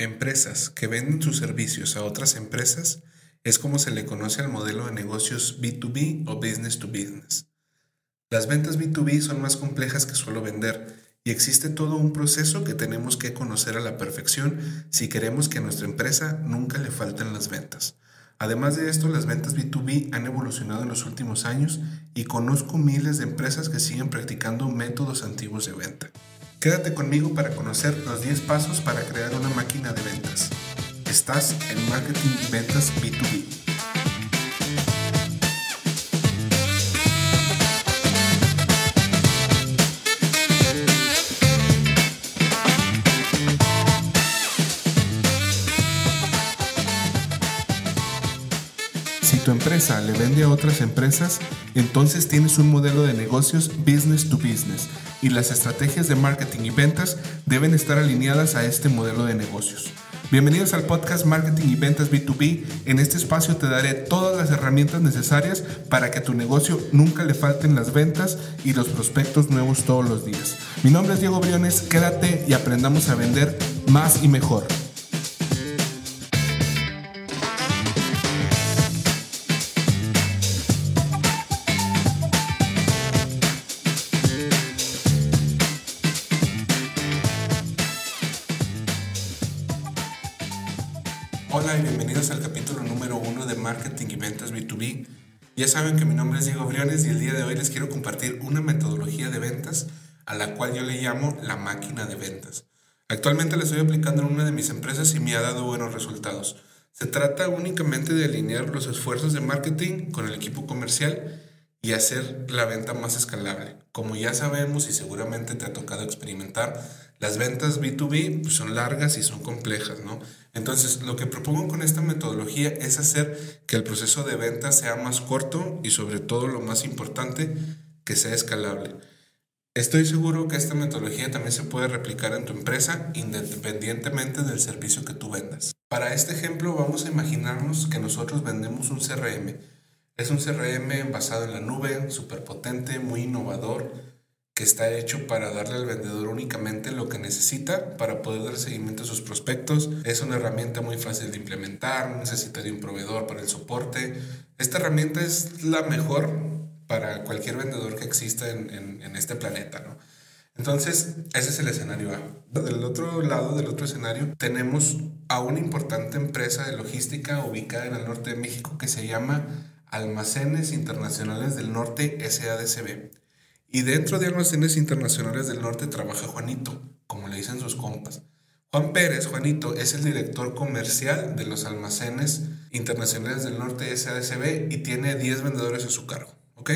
Empresas que venden sus servicios a otras empresas es como se le conoce al modelo de negocios B2B o business to business. Las ventas B2B son más complejas que solo vender y existe todo un proceso que tenemos que conocer a la perfección si queremos que a nuestra empresa nunca le falten las ventas. Además de esto, las ventas B2B han evolucionado en los últimos años y conozco miles de empresas que siguen practicando métodos antiguos de venta. Quédate conmigo para conocer los 10 pasos para crear una máquina de ventas. Estás en Marketing Ventas B2B. Empresa le vende a otras empresas, entonces tienes un modelo de negocios business to business y las estrategias de marketing y ventas deben estar alineadas a este modelo de negocios. Bienvenidos al podcast Marketing y Ventas B2B. En este espacio te daré todas las herramientas necesarias para que a tu negocio nunca le falten las ventas y los prospectos nuevos todos los días. Mi nombre es Diego Briones, quédate y aprendamos a vender más y mejor. Ya saben que mi nombre es Diego Briones y el día de hoy les quiero compartir una metodología de ventas a la cual yo le llamo la máquina de ventas. Actualmente la estoy aplicando en una de mis empresas y me ha dado buenos resultados. Se trata únicamente de alinear los esfuerzos de marketing con el equipo comercial y hacer la venta más escalable. Como ya sabemos y seguramente te ha tocado experimentar, las ventas B2B pues, son largas y son complejas, ¿no? Entonces, lo que propongo con esta metodología es hacer que el proceso de venta sea más corto y sobre todo lo más importante, que sea escalable. Estoy seguro que esta metodología también se puede replicar en tu empresa independientemente del servicio que tú vendas. Para este ejemplo vamos a imaginarnos que nosotros vendemos un CRM. Es un CRM basado en la nube, súper potente, muy innovador, que está hecho para darle al vendedor únicamente lo que necesita para poder dar seguimiento a sus prospectos. Es una herramienta muy fácil de implementar, no necesita de un proveedor para el soporte. Esta herramienta es la mejor para cualquier vendedor que exista en, en, este planeta, ¿no? Entonces, ese es el escenario A. Del otro lado, del otro escenario, tenemos a una importante empresa de logística ubicada en el norte de México que se llama Almacenes Internacionales del Norte SADCB. Y dentro de Almacenes Internacionales del Norte trabaja Juanito, como le dicen sus compas. Juan Pérez, Juanito, es el director comercial de los Almacenes Internacionales del Norte SADCB y tiene 10 vendedores a su cargo. ¿Ok?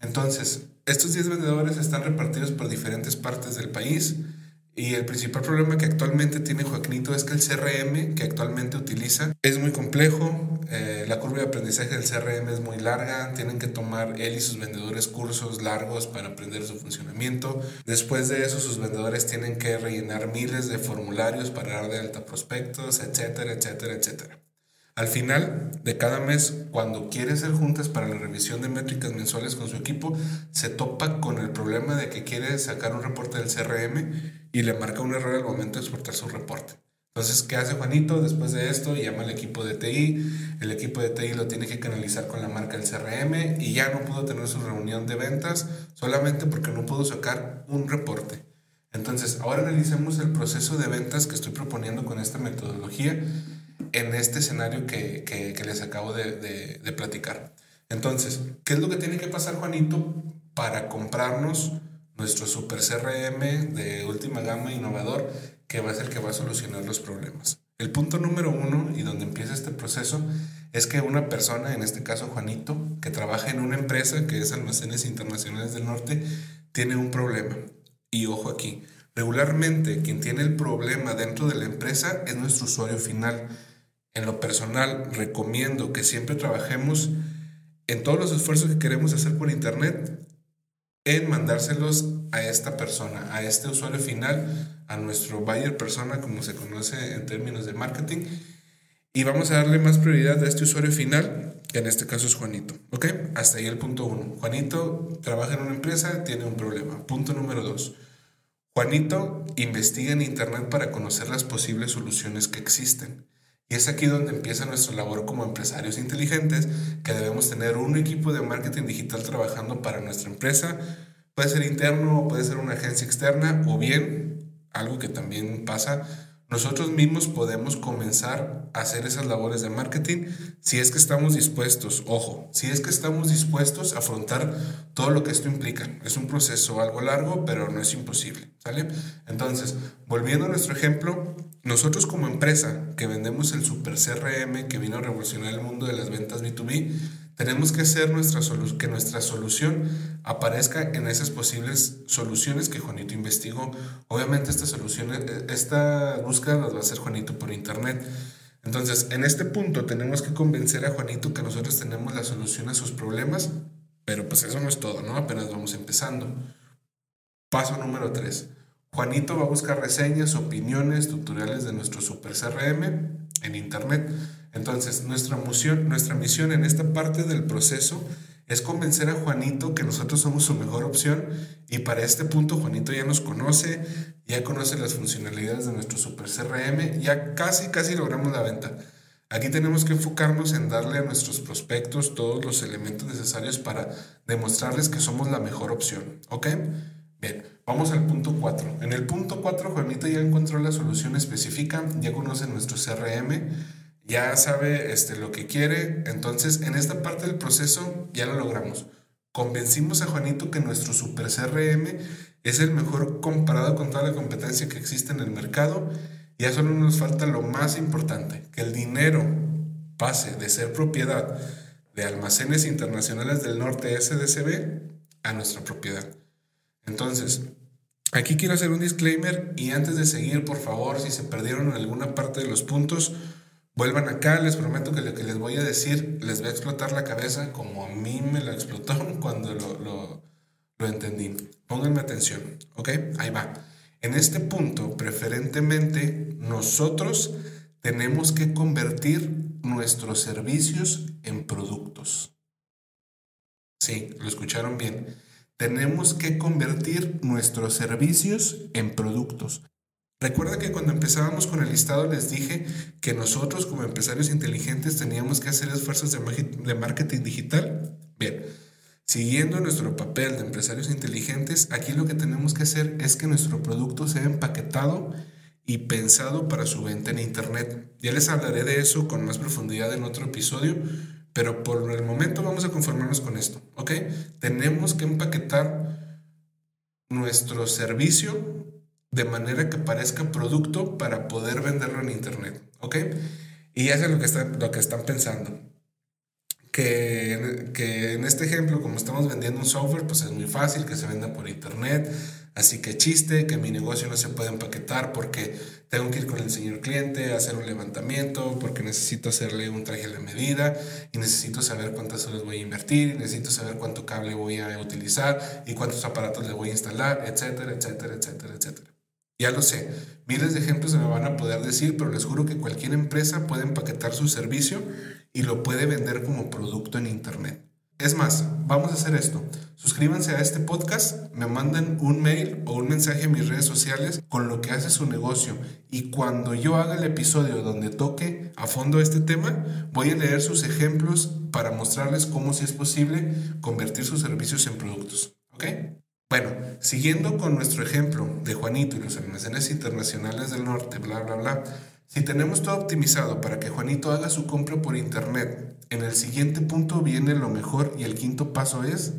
Entonces, estos 10 vendedores están repartidos por diferentes partes del país y el principal problema que actualmente tiene Joaquinito es que el CRM que actualmente utiliza es muy complejo, eh, la curva de aprendizaje del CRM es muy larga, tienen que tomar él y sus vendedores cursos largos para aprender su funcionamiento. Después de eso, sus vendedores tienen que rellenar miles de formularios para dar de alta prospectos, etcétera, etcétera, etcétera. Al final de cada mes, cuando quiere hacer juntas para la revisión de métricas mensuales con su equipo, se topa con el problema de que quiere sacar un reporte del CRM y le marca un error al momento de exportar su reporte. Entonces, ¿qué hace Juanito después de esto? Llama al equipo de TI, el equipo de TI lo tiene que canalizar con la marca del CRM y ya no pudo tener su reunión de ventas solamente porque no pudo sacar un reporte. Entonces, ahora analicemos el proceso de ventas que estoy proponiendo con esta metodología en este escenario que, que, les acabo de, de, de platicar. Entonces, ¿qué es lo que tiene que pasar Juanito para comprarnos nuestro super CRM de última gama innovador que va a ser el que va a solucionar los problemas. El punto número uno y donde empieza este proceso es que una persona, en este caso Juanito, que trabaja en una empresa que es Almacenes Internacionales del Norte, tiene un problema. Y ojo aquí, regularmente quien tiene el problema dentro de la empresa es nuestro usuario final. En lo personal, recomiendo que siempre trabajemos en todos los esfuerzos que queremos hacer por Internet en mandárselos a esta persona, a este usuario final, a nuestro buyer persona, como se conoce en términos de marketing. Y vamos a darle más prioridad a este usuario final, que en este caso es Juanito. ¿Ok? Hasta ahí el punto uno. Juanito trabaja en una empresa, tiene un problema. Punto número dos. Juanito investiga en Internet para conocer las posibles soluciones que existen. Y es aquí donde empieza nuestra labor como empresarios inteligentes, que debemos tener un equipo de marketing digital trabajando para nuestra empresa. Puede ser interno, puede ser una agencia externa o bien, algo que también pasa, nosotros mismos podemos comenzar a hacer esas labores de marketing si es que estamos dispuestos, ojo, si es que estamos dispuestos a afrontar todo lo que esto implica. Es un proceso algo largo, pero no es imposible, ¿sale? Entonces, volviendo a nuestro ejemplo, nosotros como empresa que vendemos el super CRM que vino a revolucionar el mundo de las ventas B2B, tenemos que hacer nuestra que nuestra solución aparezca en esas posibles soluciones que Juanito investigó. Obviamente esta solución, eh, esta búsqueda las va a hacer Juanito por internet. Entonces, en este punto tenemos que convencer a Juanito que nosotros tenemos la solución a sus problemas, pero pues eso no es todo, ¿no? Apenas vamos empezando. Paso número 3. Juanito va a buscar reseñas, opiniones, tutoriales de nuestro super CRM en internet entonces, nuestra misión, nuestra misión en esta parte del proceso es convencer a Juanito que nosotros somos su mejor opción y para este punto Juanito ya nos conoce, ya conoce las funcionalidades de nuestro super CRM, ya casi, casi logramos la venta. Aquí tenemos que enfocarnos en darle a nuestros prospectos todos los elementos necesarios para demostrarles que somos la mejor opción, ¿ok? Bien, vamos al punto 4. En el punto 4 Juanito ya encontró la solución específica, ya conoce nuestro CRM, ya sabe este, lo que quiere. Entonces, en esta parte del proceso ya lo logramos. Convencimos a Juanito que nuestro super CRM es el mejor comparado con toda la competencia que existe en el mercado. Ya solo nos falta lo más importante, que el dinero pase de ser propiedad de almacenes internacionales del norte SDCB a nuestra propiedad. Entonces, aquí quiero hacer un disclaimer y antes de seguir, por favor, si se perdieron en alguna parte de los puntos, Vuelvan acá, les prometo que lo que les voy a decir les va a explotar la cabeza como a mí me la explotó cuando lo, lo, lo entendí. Pónganme atención, ¿ok? Ahí va. En este punto, preferentemente, nosotros tenemos que convertir nuestros servicios en productos. Sí, lo escucharon bien. Tenemos que convertir nuestros servicios en productos. Recuerda que cuando empezábamos con el listado les dije que nosotros como empresarios inteligentes teníamos que hacer esfuerzos de marketing digital. Bien, siguiendo nuestro papel de empresarios inteligentes, aquí lo que tenemos que hacer es que nuestro producto sea empaquetado y pensado para su venta en Internet. Ya les hablaré de eso con más profundidad en otro episodio, pero por el momento vamos a conformarnos con esto, ¿ok? Tenemos que empaquetar nuestro servicio de manera que parezca producto para poder venderlo en internet, ¿ok? Y ya es lo que están, lo que están pensando. Que, que en este ejemplo, como estamos vendiendo un software, pues es muy fácil que se venda por internet. Así que chiste, que mi negocio no se puede empaquetar porque tengo que ir con el señor cliente a hacer un levantamiento, porque necesito hacerle un traje a la medida y necesito saber cuántas horas voy a invertir, y necesito saber cuánto cable voy a utilizar y cuántos aparatos le voy a instalar, etcétera, etcétera, etcétera, etcétera. Ya lo sé, miles de ejemplos se me van a poder decir, pero les juro que cualquier empresa puede empaquetar su servicio y lo puede vender como producto en Internet. Es más, vamos a hacer esto. Suscríbanse a este podcast, me mandan un mail o un mensaje en mis redes sociales con lo que hace su negocio y cuando yo haga el episodio donde toque a fondo este tema, voy a leer sus ejemplos para mostrarles cómo si es posible convertir sus servicios en productos. ¿Ok? Bueno, siguiendo con nuestro ejemplo de Juanito y los almacenes internacionales del norte, bla, bla, bla, si tenemos todo optimizado para que Juanito haga su compra por internet, en el siguiente punto viene lo mejor y el quinto paso es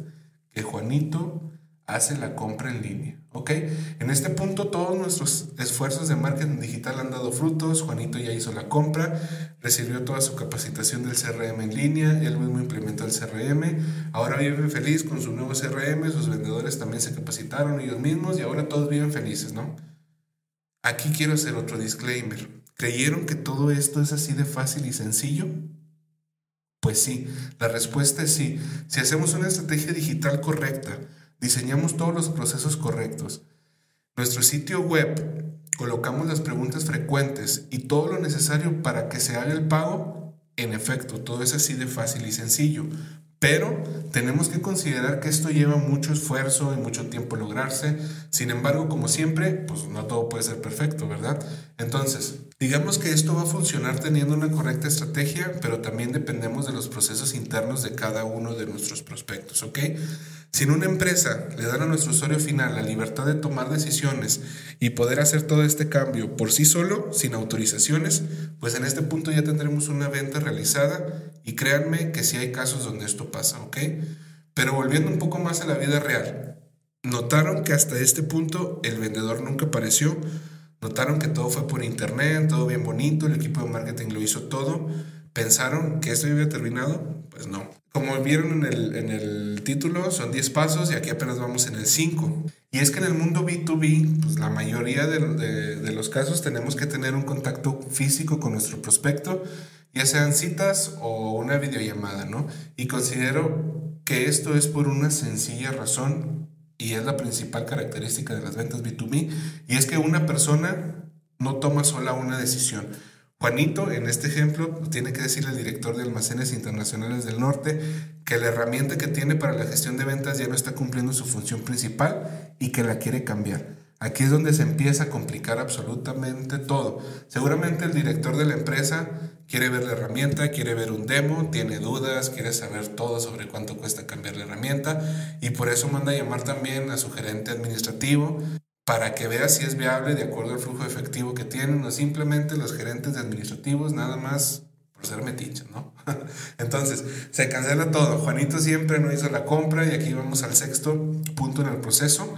que Juanito hace la compra en línea. ¿Ok? En este punto todos nuestros esfuerzos de marketing digital han dado frutos. Juanito ya hizo la compra, recibió toda su capacitación del CRM en línea, él mismo implementó el CRM. Ahora vive feliz con su nuevo CRM, sus vendedores también se capacitaron ellos mismos y ahora todos viven felices, ¿no? Aquí quiero hacer otro disclaimer. ¿Creyeron que todo esto es así de fácil y sencillo? Pues sí, la respuesta es sí. Si hacemos una estrategia digital correcta, diseñamos todos los procesos correctos. Nuestro sitio web, colocamos las preguntas frecuentes y todo lo necesario para que se haga el pago. En efecto, todo es así de fácil y sencillo. Pero tenemos que considerar que esto lleva mucho esfuerzo y mucho tiempo lograrse. Sin embargo, como siempre, pues no todo puede ser perfecto, ¿verdad? Entonces, digamos que esto va a funcionar teniendo una correcta estrategia, pero también dependemos de los procesos internos de cada uno de nuestros prospectos, ¿ok? Si en una empresa le dan a nuestro usuario final la libertad de tomar decisiones y poder hacer todo este cambio por sí solo, sin autorizaciones, pues en este punto ya tendremos una venta realizada y créanme que sí hay casos donde esto pasa, ¿ok? Pero volviendo un poco más a la vida real, notaron que hasta este punto el vendedor nunca apareció, notaron que todo fue por internet, todo bien bonito, el equipo de marketing lo hizo todo, pensaron que esto ya había terminado, pues no. Como vieron en el, en el título, son 10 pasos y aquí apenas vamos en el 5. Y es que en el mundo B2B, pues la mayoría de, de, de, los casos tenemos que tener un contacto físico con nuestro prospecto, ya sean citas o una videollamada, ¿no? Y considero que esto es por una sencilla razón y es la principal característica de las ventas B2B, y es que una persona no toma sola una decisión Juanito, en este ejemplo, tiene que decirle al director de almacenes internacionales del norte que la herramienta que tiene para la gestión de ventas ya no está cumpliendo su función principal y que la quiere cambiar. Aquí es donde se empieza a complicar absolutamente todo. Seguramente el director de la empresa quiere ver la herramienta, quiere ver un demo, tiene dudas, quiere saber todo sobre cuánto cuesta cambiar la herramienta y por eso manda a llamar también a su gerente administrativo para que vea si es viable de acuerdo al flujo efectivo que tienen o simplemente los gerentes administrativos nada más por ser metiches, ¿no? Entonces, se cancela todo. Juanito siempre no hizo la compra y aquí vamos al sexto punto en el proceso.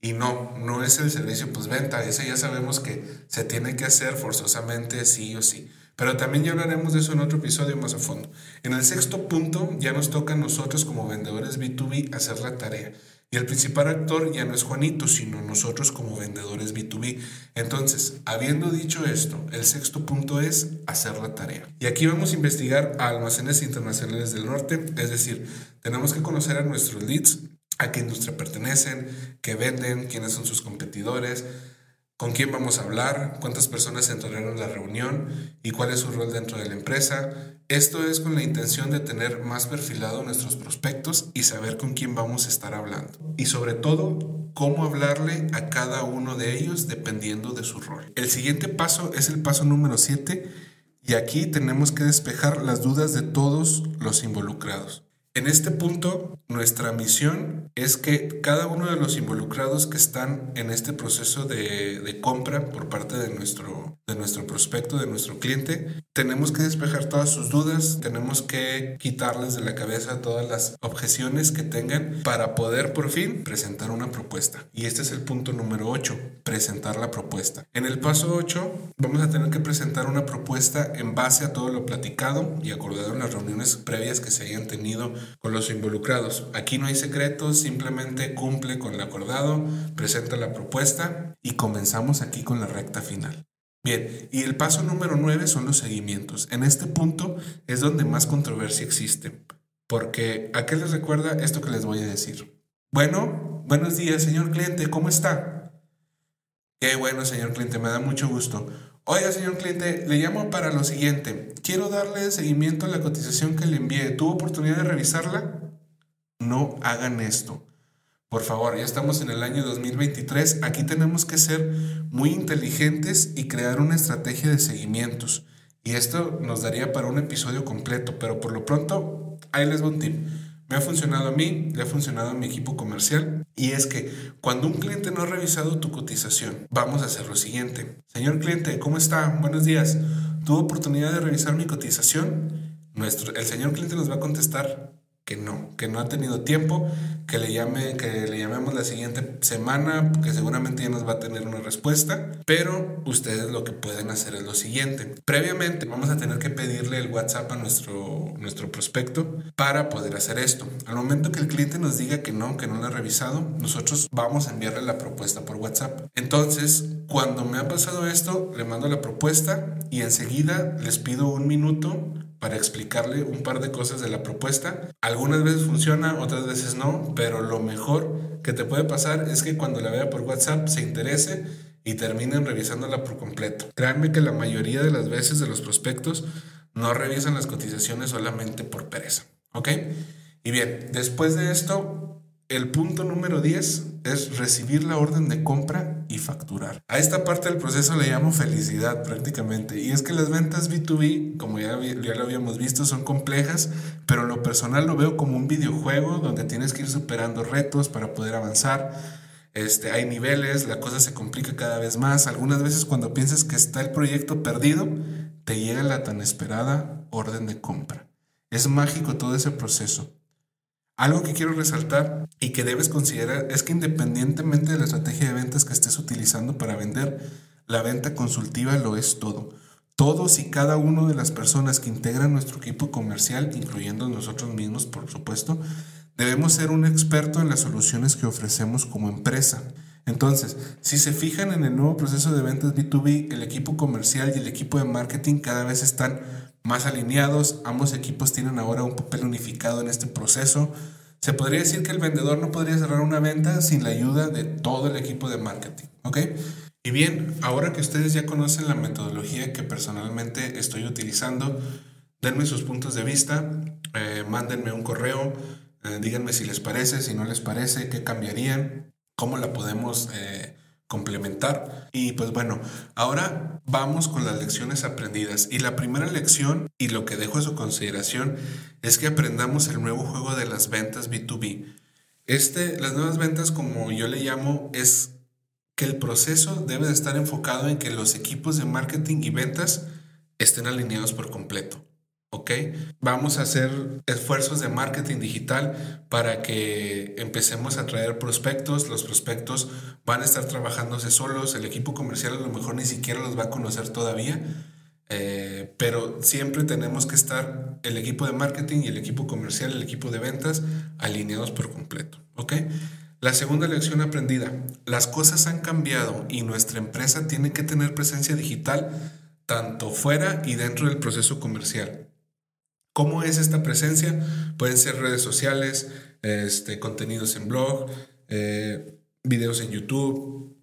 Y no, no es el servicio postventa, ese ya sabemos que se tiene que hacer forzosamente sí o sí. Pero también ya hablaremos de eso en otro episodio más a fondo. En el sexto punto ya nos toca a nosotros como vendedores B2B hacer la tarea. Y el principal actor ya no es Juanito, sino nosotros como vendedores B2B. Entonces, habiendo dicho esto, el sexto punto es hacer la tarea. Y aquí vamos a investigar a almacenes internacionales del norte, es decir, tenemos que conocer a nuestros leads, a qué industria pertenecen, qué venden, quiénes son sus competidores, con quién vamos a hablar, cuántas personas entrarán en la reunión y cuál es su rol dentro de la empresa. Esto es con la intención de tener más perfilado nuestros prospectos y saber con quién vamos a estar hablando. Y sobre todo, cómo hablarle a cada uno de ellos dependiendo de su rol. El siguiente paso es el paso número 7 y aquí tenemos que despejar las dudas de todos los involucrados. En este punto, nuestra misión es que cada uno de los involucrados que están en este proceso de, de, compra por parte de nuestro, de nuestro prospecto, de nuestro cliente, tenemos que despejar todas sus dudas, tenemos que quitarles de la cabeza todas las objeciones que tengan para poder por fin presentar una propuesta. Y este es el punto número 8, presentar la propuesta. En el paso 8 vamos a tener que presentar una propuesta en base a todo lo platicado y acordado en las reuniones previas que se hayan tenido con los involucrados. Aquí no hay secretos, simplemente cumple con lo acordado, presenta la propuesta y comenzamos aquí con la recta final. Bien, y el paso número 9 son los seguimientos. En este punto es donde más controversia existe, porque ¿a qué les recuerda esto que les voy a decir? Bueno, buenos días, señor cliente, ¿cómo está? Qué bueno, señor cliente, me da mucho gusto. Oiga, señor cliente, le llamo para lo siguiente. Quiero darle seguimiento a la cotización que le envié. ¿Tuvo oportunidad de revisarla? No hagan esto. Por favor, ya estamos en el año 2023. Aquí tenemos que ser muy inteligentes y crear una estrategia de seguimientos. Y esto nos daría para un episodio completo, pero por lo pronto, ahí les voy un tip. Me ha funcionado a mí, le ha funcionado a mi equipo comercial. Y es que cuando un cliente no ha revisado tu cotización, vamos a hacer lo siguiente. Señor cliente, ¿cómo está? Buenos días. ¿Tuvo oportunidad de revisar mi cotización? Nuestro, el señor cliente nos va a contestar que no, que no ha tenido tiempo, que le llame, que le llamemos la siguiente semana, que seguramente ya nos va a tener una respuesta, pero ustedes lo que pueden hacer es lo siguiente. Previamente vamos a tener que pedirle el WhatsApp a nuestro, nuestro prospecto para poder hacer esto. Al momento que el cliente nos diga que no, que no lo ha revisado, nosotros vamos a enviarle la propuesta por WhatsApp. Entonces, cuando me ha pasado esto, le mando la propuesta y enseguida les pido un minuto para explicarle un par de cosas de la propuesta. Algunas veces funciona, otras veces no, pero lo mejor que te puede pasar es que cuando la vea por WhatsApp se interese y terminen revisándola por completo. Créanme que la mayoría de las veces de los prospectos no revisan las cotizaciones solamente por pereza, ¿ok? Y bien, después de esto, el punto número 10 es recibir la orden de compra y facturar. A esta parte del proceso le llamo felicidad prácticamente. Y es que las ventas B2B, como ya, lo habíamos visto, son complejas, pero lo personal lo veo como un videojuego donde tienes que ir superando retos para poder avanzar. Este, hay niveles, la cosa se complica cada vez más. Algunas veces cuando piensas que está el proyecto perdido, te llega la tan esperada orden de compra. Es mágico todo ese proceso. Algo que quiero resaltar y que debes considerar es que independientemente de la estrategia de ventas que estés utilizando para vender, la venta consultiva lo es todo. Todos y cada uno de las personas que integran nuestro equipo comercial, incluyendo nosotros mismos, por supuesto, debemos ser un experto en las soluciones que ofrecemos como empresa. Entonces, si se fijan en el nuevo proceso de ventas B2B, el equipo comercial y el equipo de marketing cada vez están más alineados, ambos equipos tienen ahora un papel unificado en este proceso. Se podría decir que el vendedor no podría cerrar una venta sin la ayuda de todo el equipo de marketing, ¿ok? Y bien, ahora que ustedes ya conocen la metodología que personalmente estoy utilizando, denme sus puntos de vista, eh, mándenme un correo, eh, díganme si les parece, si no les parece, qué cambiarían, cómo la podemos eh, complementar. Y pues bueno, ahora vamos con las lecciones aprendidas. Y la primera lección, y lo que dejo a su consideración, es que aprendamos el nuevo juego de las ventas B2B. Este, las nuevas ventas, como yo le llamo, es que el proceso debe de estar enfocado en que los equipos de marketing y ventas estén alineados por completo. ¿Ok? Vamos a hacer esfuerzos de marketing digital para que empecemos a traer prospectos. Los prospectos van a estar trabajándose solos. El equipo comercial a lo mejor ni siquiera los va a conocer todavía. Eh, pero siempre tenemos que estar el equipo de marketing y el equipo comercial, el equipo de ventas alineados por completo, ¿ok? La segunda lección aprendida, las cosas han cambiado y nuestra empresa tiene que tener presencia digital tanto fuera y dentro del proceso comercial. ¿Cómo es esta presencia? Pueden ser redes sociales, este, contenidos en blog, eh, videos en YouTube,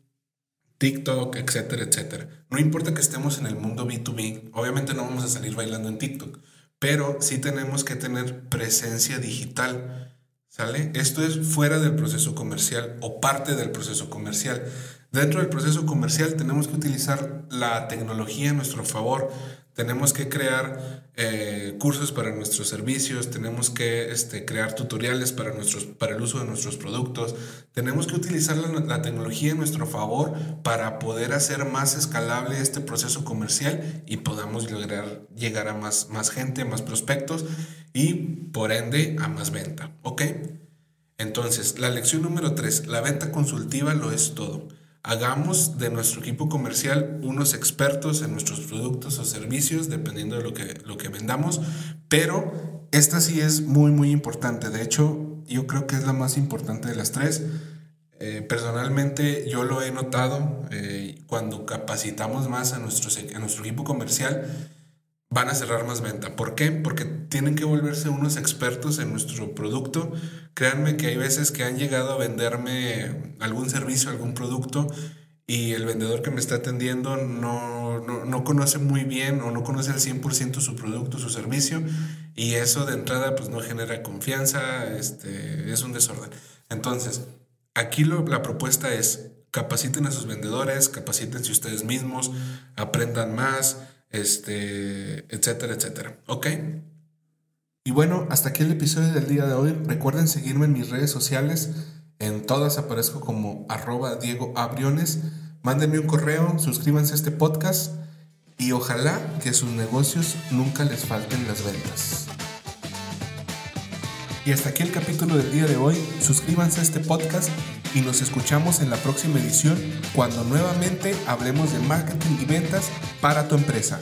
TikTok, etcétera, etcétera. No importa que estemos en el mundo B2B, obviamente no vamos a salir bailando en TikTok, pero sí tenemos que tener presencia digital. ¿Sale? Esto es fuera del proceso comercial o parte del proceso comercial. Dentro del proceso comercial tenemos que utilizar la tecnología a nuestro favor tenemos que crear eh, cursos para nuestros servicios, tenemos que este, crear tutoriales para, nuestros, para el uso de nuestros productos, tenemos que utilizar la, tecnología en nuestro favor para poder hacer más escalable este proceso comercial y podamos lograr llegar a más, más gente, más prospectos y por ende a más venta. ¿Ok? Entonces, la lección número 3, la venta consultiva lo es todo hagamos de nuestro equipo comercial unos expertos en nuestros productos o servicios, dependiendo de lo que, lo que vendamos, pero esta sí es muy, muy importante. De hecho, yo creo que es la más importante de las tres. Eh, personalmente yo lo he notado eh, cuando capacitamos más a, nuestros, a nuestro equipo comercial van a cerrar más venta. ¿Por qué? Porque tienen que volverse unos expertos en nuestro producto. Créanme que hay veces que han llegado a venderme algún servicio, algún producto y el vendedor que me está atendiendo no, no, conoce muy bien o no conoce al 100% su producto, su servicio y eso de entrada pues no genera confianza, este, es un desorden. Entonces, aquí lo, la propuesta es capaciten a sus vendedores, capacítense ustedes mismos, aprendan más, este, etcétera, etcétera. ¿Ok? Y bueno, hasta aquí el episodio del día de hoy. Recuerden seguirme en mis redes sociales. En todas aparezco como arroba Diego Abriones. Mándenme un correo, suscríbanse a este podcast y ojalá que sus negocios nunca les falten las ventas. Y hasta aquí el capítulo del día de hoy. Suscríbanse a este podcast y nos escuchamos en la próxima edición cuando nuevamente hablemos de marketing y ventas para tu empresa.